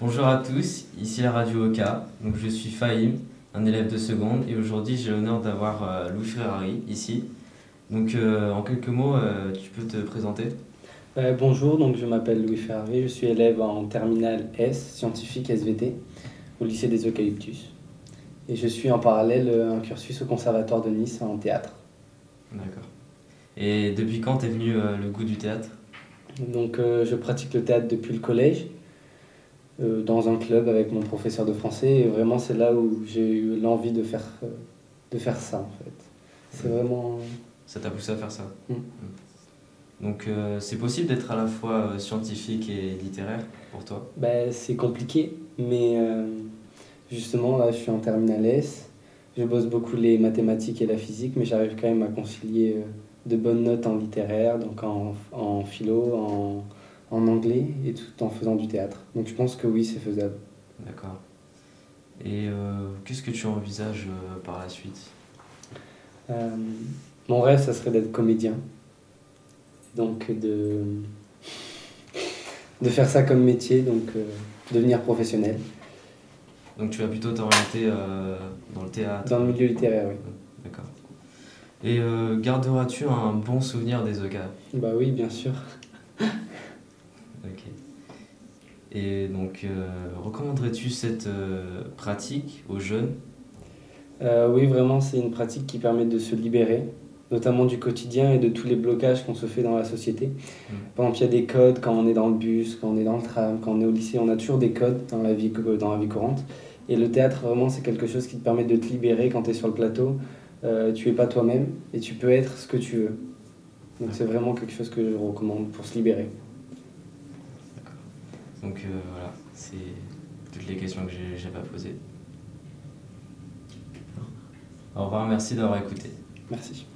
Bonjour à tous, ici la radio Oka. Donc je suis Fahim, un élève de seconde, et aujourd'hui j'ai l'honneur d'avoir euh, Louis Ferrari ici. Donc euh, en quelques mots, euh, tu peux te présenter Euh, bonjour, donc je m'appelle Louis Ferrari, je suis élève en terminale S, scientifique SVT, au lycée des Eucalyptus. Et je suis en parallèle un cursus au Conservatoire de Nice en théâtre. D'accord. Et depuis quand t'es venu le goût du théâtre? Donc je pratique le théâtre depuis le collège, dans un club avec mon professeur de français, et vraiment c'est là où j'ai eu l'envie de faire, euh, de faire ça en fait. C'est vraiment... Ça t'a poussé à faire ça Mm. Donc euh, c'est possible d'être à la fois euh, scientifique et littéraire pour toi? Ben, c'est compliqué, mais euh, justement, là, je suis en terminale S. Je bosse beaucoup les mathématiques et la physique, mais j'arrive quand même à concilier euh, de bonnes notes en littéraire, donc en, en philo, en, en anglais, et tout en faisant du théâtre. Donc je pense que oui, c'est faisable. D'accord. Et euh, qu'est-ce que tu envisages euh, par la suite? Euh, mon rêve, ça serait d'être comédien. Donc de, de faire ça comme métier, donc devenir professionnel. Donc tu vas plutôt t'orienter dans le théâtre? Dans le milieu littéraire, oui. D'accord. Et garderas-tu un bon souvenir des OCA Bah oui, bien sûr. Ok. Et donc, euh, recommanderais-tu cette euh, pratique aux jeunes? Euh, oui, vraiment, c'est une pratique qui permet de se libérer, notamment du quotidien et de tous les blocages qu'on se fait dans la société. Par exemple, il y a des codes quand on est dans le bus, quand on est dans le tram, quand on est au lycée, on a toujours des codes dans la vie, dans la vie courante. Et le théâtre, vraiment, c'est quelque chose qui te permet de te libérer quand tu es sur le plateau. Euh, tu es pas toi-même et tu peux être ce que tu veux. Donc c'est vraiment quelque chose que je recommande pour se libérer. Donc euh, voilà, c'est toutes les questions que j'ai pas posées. Au revoir, merci d'avoir écouté. Merci.